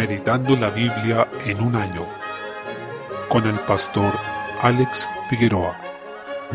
Meditando la Biblia en un año con el pastor Alex Figueroa.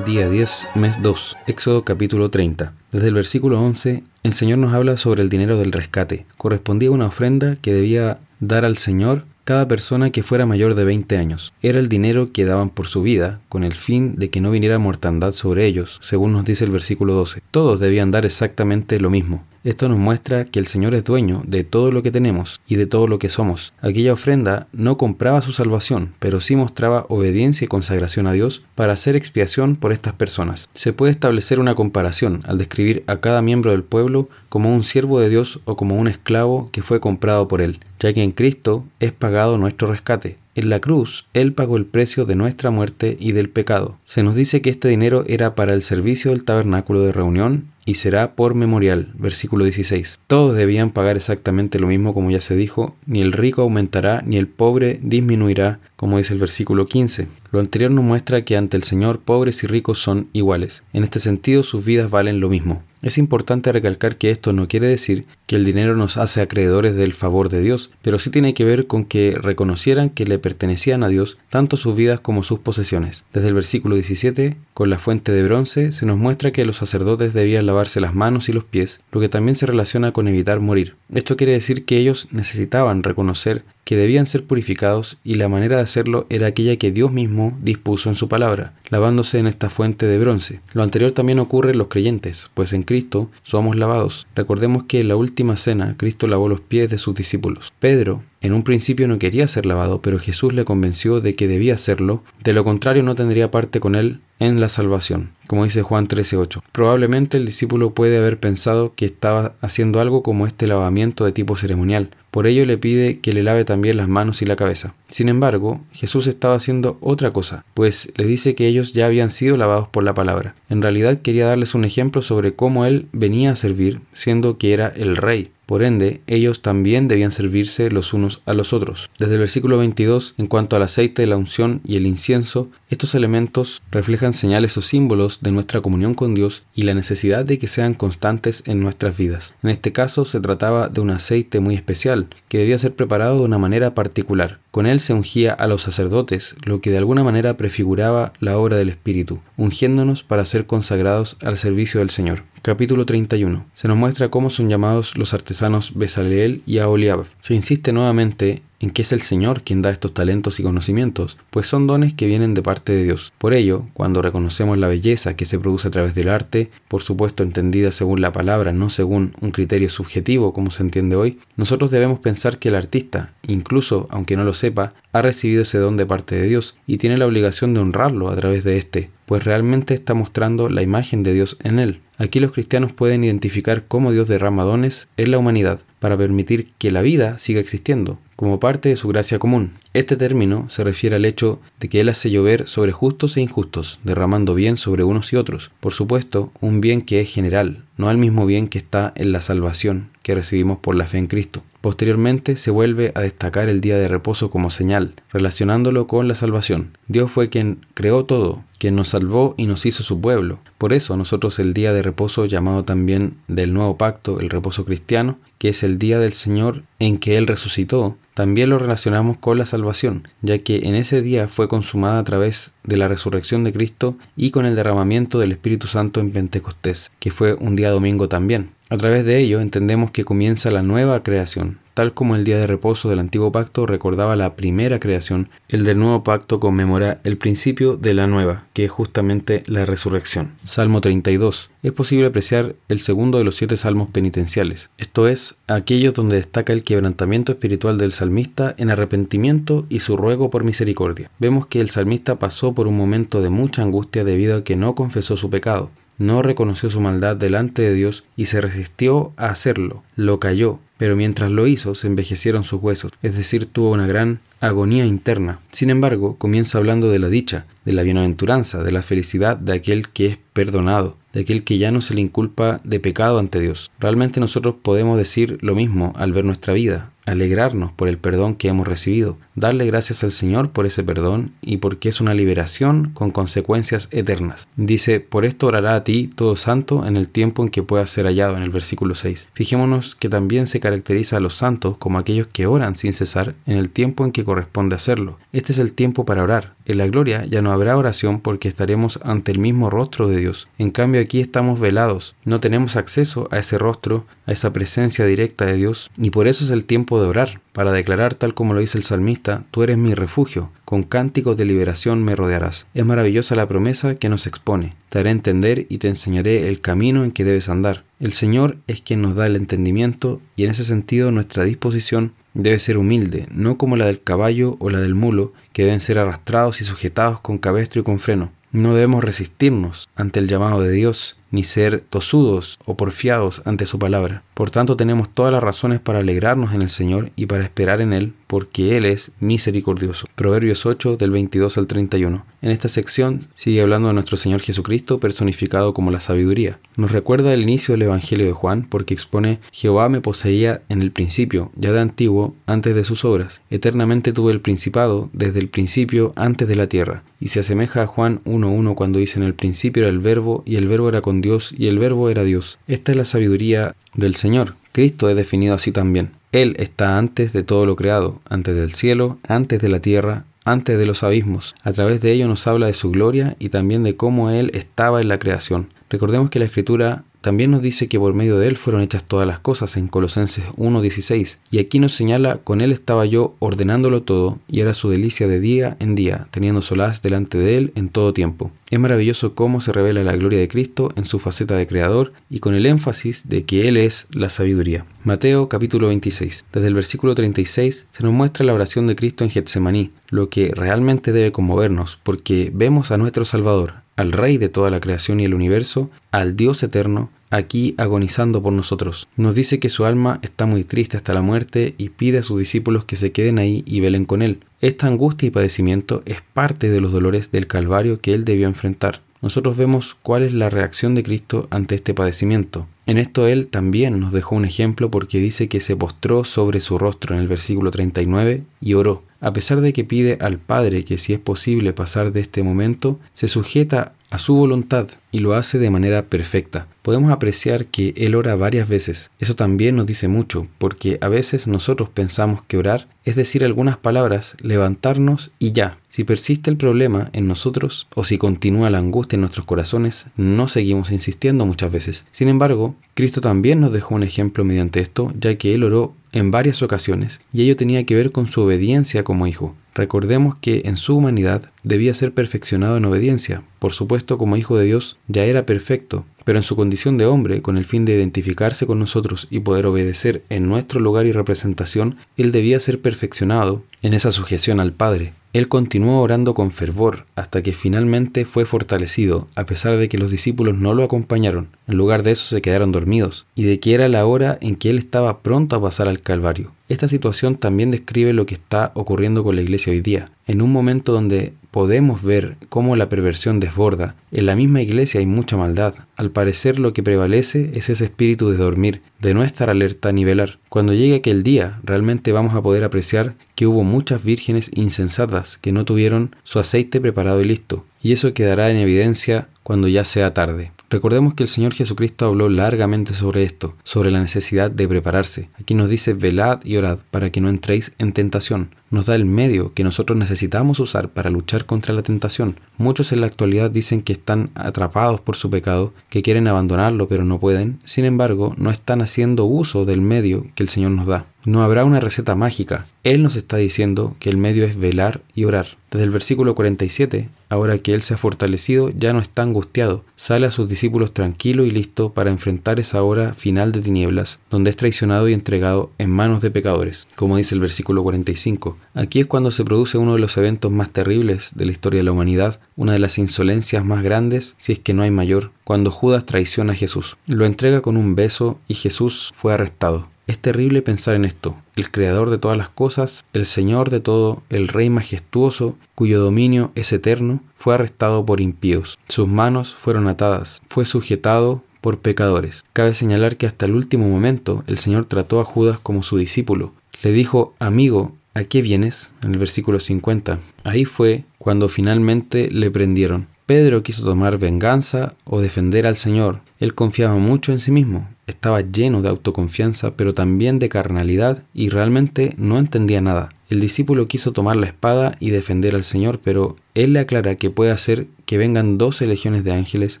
Día 10, mes 2, Éxodo capítulo 30. Desde el versículo 11, el Señor nos habla sobre el dinero del rescate. Correspondía a una ofrenda que debía dar al Señor cada persona que fuera mayor de 20 años. Era el dinero que daban por su vida, con el fin de que no viniera mortandad sobre ellos, según nos dice el versículo 12. Todos debían dar exactamente lo mismo. Esto nos muestra que el Señor es dueño de todo lo que tenemos y de todo lo que somos. Aquella ofrenda no compraba su salvación, pero sí mostraba obediencia y consagración a Dios para hacer expiación por estas personas. Se puede establecer una comparación al describir a cada miembro del pueblo como un siervo de Dios o como un esclavo que fue comprado por él, ya que en Cristo es pagado nuestro rescate. En la cruz, Él pagó el precio de nuestra muerte y del pecado. Se nos dice que este dinero era para el servicio del tabernáculo de reunión y será por memorial. Versículo 16. Todos debían pagar exactamente lo mismo como ya se dijo, ni el rico aumentará ni el pobre disminuirá, como dice el versículo 15. Lo anterior nos muestra que ante el Señor pobres y ricos son iguales. En este sentido sus vidas valen lo mismo. Es importante recalcar que esto no quiere decir que el dinero nos hace acreedores del favor de Dios, pero sí tiene que ver con que reconocieran que le pertenecían a Dios tanto sus vidas como sus posesiones. Desde el versículo 17, con la fuente de bronce, se nos muestra que los sacerdotes debían lavarse las manos y los pies, lo que también se relaciona con evitar morir. Esto quiere decir que ellos necesitaban reconocer que debían ser purificados y la manera de hacerlo era aquella que Dios mismo dispuso en su palabra, lavándose en esta fuente de bronce. Lo anterior también ocurre en los creyentes, pues en Cristo somos lavados. Recordemos que en la última cena Cristo lavó los pies de sus discípulos. Pedro en un principio no quería ser lavado, pero Jesús le convenció de que debía hacerlo, de lo contrario no tendría parte con él en la salvación, como dice Juan 13:8. Probablemente el discípulo puede haber pensado que estaba haciendo algo como este lavamiento de tipo ceremonial, por ello le pide que le lave también las manos y la cabeza. Sin embargo, Jesús estaba haciendo otra cosa, pues le dice que ellos ya habían sido lavados por la palabra. En realidad quería darles un ejemplo sobre cómo él venía a servir, siendo que era el rey. Por ende, ellos también debían servirse los unos a los otros. Desde el versículo 22, en cuanto al aceite de la unción y el incienso, estos elementos reflejan señales o símbolos de nuestra comunión con Dios y la necesidad de que sean constantes en nuestras vidas. En este caso se trataba de un aceite muy especial, que debía ser preparado de una manera particular. Con él se ungía a los sacerdotes, lo que de alguna manera prefiguraba la obra del Espíritu, ungiéndonos para ser consagrados al servicio del Señor. Capítulo 31. Se nos muestra cómo son llamados los artesanos Besaleel y Aholiab. Se insiste nuevamente en que es el Señor quien da estos talentos y conocimientos, pues son dones que vienen de parte de Dios. Por ello, cuando reconocemos la belleza que se produce a través del arte, por supuesto entendida según la palabra, no según un criterio subjetivo como se entiende hoy, nosotros debemos pensar que el artista, incluso aunque no lo sepa, ha recibido ese don de parte de Dios y tiene la obligación de honrarlo a través de éste, pues realmente está mostrando la imagen de Dios en él. Aquí los cristianos pueden identificar cómo Dios derrama dones en la humanidad para permitir que la vida siga existiendo, como parte de su gracia común. Este término se refiere al hecho de que Él hace llover sobre justos e injustos, derramando bien sobre unos y otros. Por supuesto, un bien que es general, no al mismo bien que está en la salvación que recibimos por la fe en Cristo. Posteriormente se vuelve a destacar el día de reposo como señal, relacionándolo con la salvación. Dios fue quien creó todo, quien nos salvó y nos hizo su pueblo. Por eso nosotros el día de reposo, llamado también del nuevo pacto, el reposo cristiano, que es el día del Señor en que Él resucitó, también lo relacionamos con la salvación, ya que en ese día fue consumada a través de la resurrección de Cristo y con el derramamiento del Espíritu Santo en Pentecostés, que fue un día domingo también. A través de ello entendemos que comienza la nueva creación. Tal como el día de reposo del antiguo pacto recordaba la primera creación, el del nuevo pacto conmemora el principio de la nueva, que es justamente la resurrección. Salmo 32. Es posible apreciar el segundo de los siete salmos penitenciales, esto es, aquellos donde destaca el quebrantamiento espiritual del salmista en arrepentimiento y su ruego por misericordia. Vemos que el salmista pasó por un momento de mucha angustia debido a que no confesó su pecado no reconoció su maldad delante de Dios y se resistió a hacerlo, lo cayó, pero mientras lo hizo se envejecieron sus huesos, es decir, tuvo una gran agonía interna. Sin embargo, comienza hablando de la dicha, de la bienaventuranza, de la felicidad de aquel que es perdonado, de aquel que ya no se le inculpa de pecado ante Dios. Realmente nosotros podemos decir lo mismo al ver nuestra vida, alegrarnos por el perdón que hemos recibido, darle gracias al Señor por ese perdón y porque es una liberación con consecuencias eternas. Dice, por esto orará a ti todo santo en el tiempo en que pueda ser hallado en el versículo 6. Fijémonos que también se caracteriza a los santos como aquellos que oran sin cesar en el tiempo en que corresponde hacerlo. Este es el tiempo para orar. En la gloria ya no habrá oración porque estaremos ante el mismo rostro de Dios. En cambio aquí estamos velados, no tenemos acceso a ese rostro, a esa presencia directa de Dios y por eso es el tiempo de orar para declarar tal como lo dice el salmista, tú eres mi refugio, con cánticos de liberación me rodearás. Es maravillosa la promesa que nos expone. Te haré entender y te enseñaré el camino en que debes andar. El Señor es quien nos da el entendimiento y en ese sentido nuestra disposición debe ser humilde, no como la del caballo o la del mulo, que deben ser arrastrados y sujetados con cabestro y con freno. No debemos resistirnos ante el llamado de Dios, ni ser tosudos o porfiados ante su palabra. Por tanto, tenemos todas las razones para alegrarnos en el Señor y para esperar en Él, porque Él es misericordioso. Proverbios 8 del 22 al 31. En esta sección sigue hablando de nuestro Señor Jesucristo personificado como la sabiduría. Nos recuerda el inicio del Evangelio de Juan porque expone Jehová me poseía en el principio, ya de antiguo, antes de sus obras. Eternamente tuve el principado desde el principio antes de la tierra. Y se asemeja a Juan 1.1 cuando dice en el principio era el verbo y el verbo era con Dios y el verbo era Dios. Esta es la sabiduría del Señor. Cristo es definido así también. Él está antes de todo lo creado, antes del cielo, antes de la tierra, antes de los abismos. A través de ello nos habla de su gloria y también de cómo Él estaba en la creación. Recordemos que la Escritura también nos dice que por medio de Él fueron hechas todas las cosas en Colosenses 1.16. Y aquí nos señala, con Él estaba yo ordenándolo todo, y era su delicia de día en día, teniendo solaz delante de Él en todo tiempo. Es maravilloso cómo se revela la gloria de Cristo en su faceta de Creador y con el énfasis de que Él es la sabiduría. Mateo capítulo 26. Desde el versículo 36 se nos muestra la oración de Cristo en Getsemaní, lo que realmente debe conmovernos, porque vemos a nuestro Salvador, al Rey de toda la creación y el universo, al Dios eterno, aquí agonizando por nosotros. Nos dice que su alma está muy triste hasta la muerte y pide a sus discípulos que se queden ahí y velen con él. Esta angustia y padecimiento es parte de los dolores del Calvario que él debió enfrentar. Nosotros vemos cuál es la reacción de Cristo ante este padecimiento. En esto él también nos dejó un ejemplo porque dice que se postró sobre su rostro en el versículo 39 y oró. A pesar de que pide al Padre que si es posible pasar de este momento, se sujeta a su voluntad y lo hace de manera perfecta. Podemos apreciar que Él ora varias veces. Eso también nos dice mucho, porque a veces nosotros pensamos que orar es decir algunas palabras, levantarnos y ya. Si persiste el problema en nosotros o si continúa la angustia en nuestros corazones, no seguimos insistiendo muchas veces. Sin embargo, Cristo también nos dejó un ejemplo mediante esto, ya que Él oró en varias ocasiones, y ello tenía que ver con su obediencia como hijo. Recordemos que en su humanidad debía ser perfeccionado en obediencia. Por supuesto, como hijo de Dios ya era perfecto, pero en su condición de hombre, con el fin de identificarse con nosotros y poder obedecer en nuestro lugar y representación, él debía ser perfeccionado en esa sujeción al Padre. Él continuó orando con fervor hasta que finalmente fue fortalecido, a pesar de que los discípulos no lo acompañaron. En lugar de eso se quedaron dormidos, y de que era la hora en que él estaba pronto a pasar al Calvario. Esta situación también describe lo que está ocurriendo con la iglesia hoy día. En un momento donde podemos ver cómo la perversión desborda, en la misma iglesia hay mucha maldad. Al parecer lo que prevalece es ese espíritu de dormir, de no estar alerta ni velar. Cuando llegue aquel día, realmente vamos a poder apreciar que hubo muchas vírgenes insensatas que no tuvieron su aceite preparado y listo, y eso quedará en evidencia cuando ya sea tarde. Recordemos que el Señor Jesucristo habló largamente sobre esto, sobre la necesidad de prepararse. Aquí nos dice velad y orad para que no entréis en tentación. Nos da el medio que nosotros necesitamos usar para luchar contra la tentación. Muchos en la actualidad dicen que están atrapados por su pecado, que quieren abandonarlo pero no pueden. Sin embargo, no están haciendo uso del medio que el Señor nos da. No habrá una receta mágica. Él nos está diciendo que el medio es velar y orar. Desde el versículo 47, ahora que Él se ha fortalecido, ya no está angustiado. Sale a sus discípulos tranquilo y listo para enfrentar esa hora final de tinieblas, donde es traicionado y entregado en manos de pecadores, como dice el versículo 45. Aquí es cuando se produce uno de los eventos más terribles de la historia de la humanidad, una de las insolencias más grandes, si es que no hay mayor, cuando Judas traiciona a Jesús. Lo entrega con un beso y Jesús fue arrestado. Es terrible pensar en esto. El creador de todas las cosas, el Señor de todo, el Rey majestuoso, cuyo dominio es eterno, fue arrestado por impíos. Sus manos fueron atadas, fue sujetado por pecadores. Cabe señalar que hasta el último momento el Señor trató a Judas como su discípulo, Le dijo, amigo, ¿a qué vienes? En el versículo 50. Ahí fue cuando finalmente le prendieron. Pedro quiso tomar venganza o defender al Señor. Él confiaba mucho en sí mismo, estaba lleno de autoconfianza, pero también de carnalidad y realmente no entendía nada. El discípulo quiso tomar la espada y defender al Señor, pero él le aclara que puede hacer que vengan doce legiones de ángeles,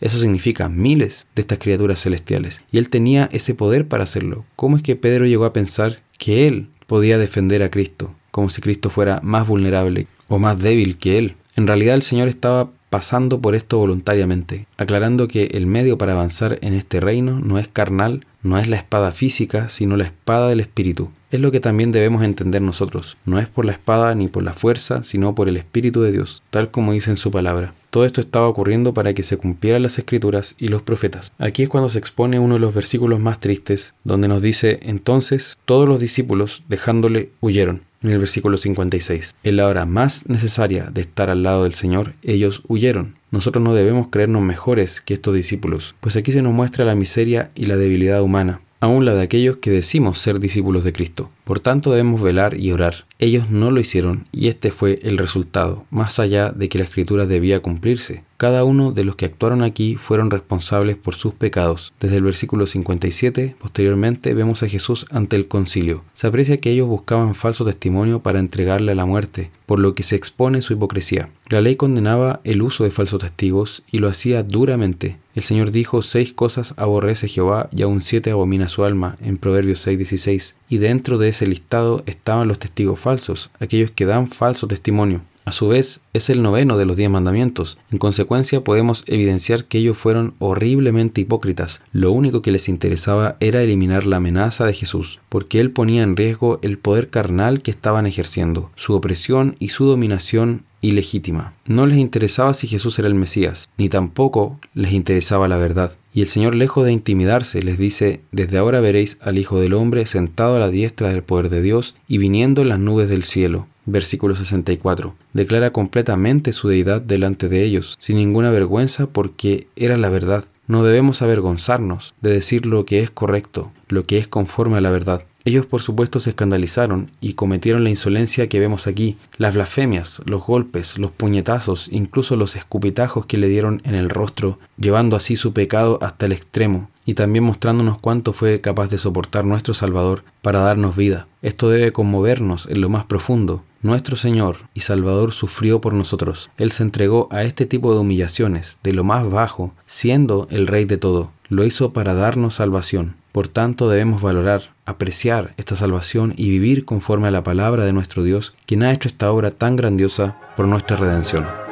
eso significa miles de estas criaturas celestiales, y él tenía ese poder para hacerlo. ¿Cómo es que Pedro llegó a pensar que él podía defender a Cristo, como si Cristo fuera más vulnerable o más débil que él? En realidad el Señor estaba pasando por esto voluntariamente, aclarando que el medio para avanzar en este reino no es carnal, no es la espada física, sino la espada del Espíritu. Es lo que también debemos entender nosotros. No es por la espada ni por la fuerza, sino por el Espíritu de Dios, tal como dice en su palabra. Todo esto estaba ocurriendo para que se cumplieran las escrituras y los profetas. Aquí es cuando se expone uno de los versículos más tristes, donde nos dice, entonces todos los discípulos, dejándole, huyeron en el versículo 56. En la hora más necesaria de estar al lado del Señor, ellos huyeron. Nosotros no debemos creernos mejores que estos discípulos, pues aquí se nos muestra la miseria y la debilidad humana, aun la de aquellos que decimos ser discípulos de Cristo. Por tanto debemos velar y orar. Ellos no lo hicieron y este fue el resultado, más allá de que la escritura debía cumplirse. Cada uno de los que actuaron aquí fueron responsables por sus pecados. Desde el versículo 57, posteriormente, vemos a Jesús ante el concilio. Se aprecia que ellos buscaban falso testimonio para entregarle a la muerte, por lo que se expone su hipocresía. La ley condenaba el uso de falsos testigos y lo hacía duramente. El Señor dijo, seis cosas aborrece Jehová y aún siete abomina su alma, en Proverbios 6:16, y dentro de ese listado estaban los testigos falsos, aquellos que dan falso testimonio. A su vez, es el noveno de los diez mandamientos. En consecuencia, podemos evidenciar que ellos fueron horriblemente hipócritas. Lo único que les interesaba era eliminar la amenaza de Jesús, porque él ponía en riesgo el poder carnal que estaban ejerciendo, su opresión y su dominación ilegítima. No les interesaba si Jesús era el Mesías, ni tampoco les interesaba la verdad. Y el Señor, lejos de intimidarse, les dice, desde ahora veréis al Hijo del Hombre sentado a la diestra del poder de Dios y viniendo en las nubes del cielo. Versículo 64. Declara completamente su deidad delante de ellos, sin ninguna vergüenza porque era la verdad. No debemos avergonzarnos de decir lo que es correcto, lo que es conforme a la verdad. Ellos por supuesto se escandalizaron y cometieron la insolencia que vemos aquí, las blasfemias, los golpes, los puñetazos, incluso los escupitajos que le dieron en el rostro, llevando así su pecado hasta el extremo, y también mostrándonos cuánto fue capaz de soportar nuestro Salvador para darnos vida. Esto debe conmovernos en lo más profundo. Nuestro Señor y Salvador sufrió por nosotros. Él se entregó a este tipo de humillaciones, de lo más bajo, siendo el Rey de todo. Lo hizo para darnos salvación. Por tanto, debemos valorar, apreciar esta salvación y vivir conforme a la palabra de nuestro Dios, quien ha hecho esta obra tan grandiosa por nuestra redención.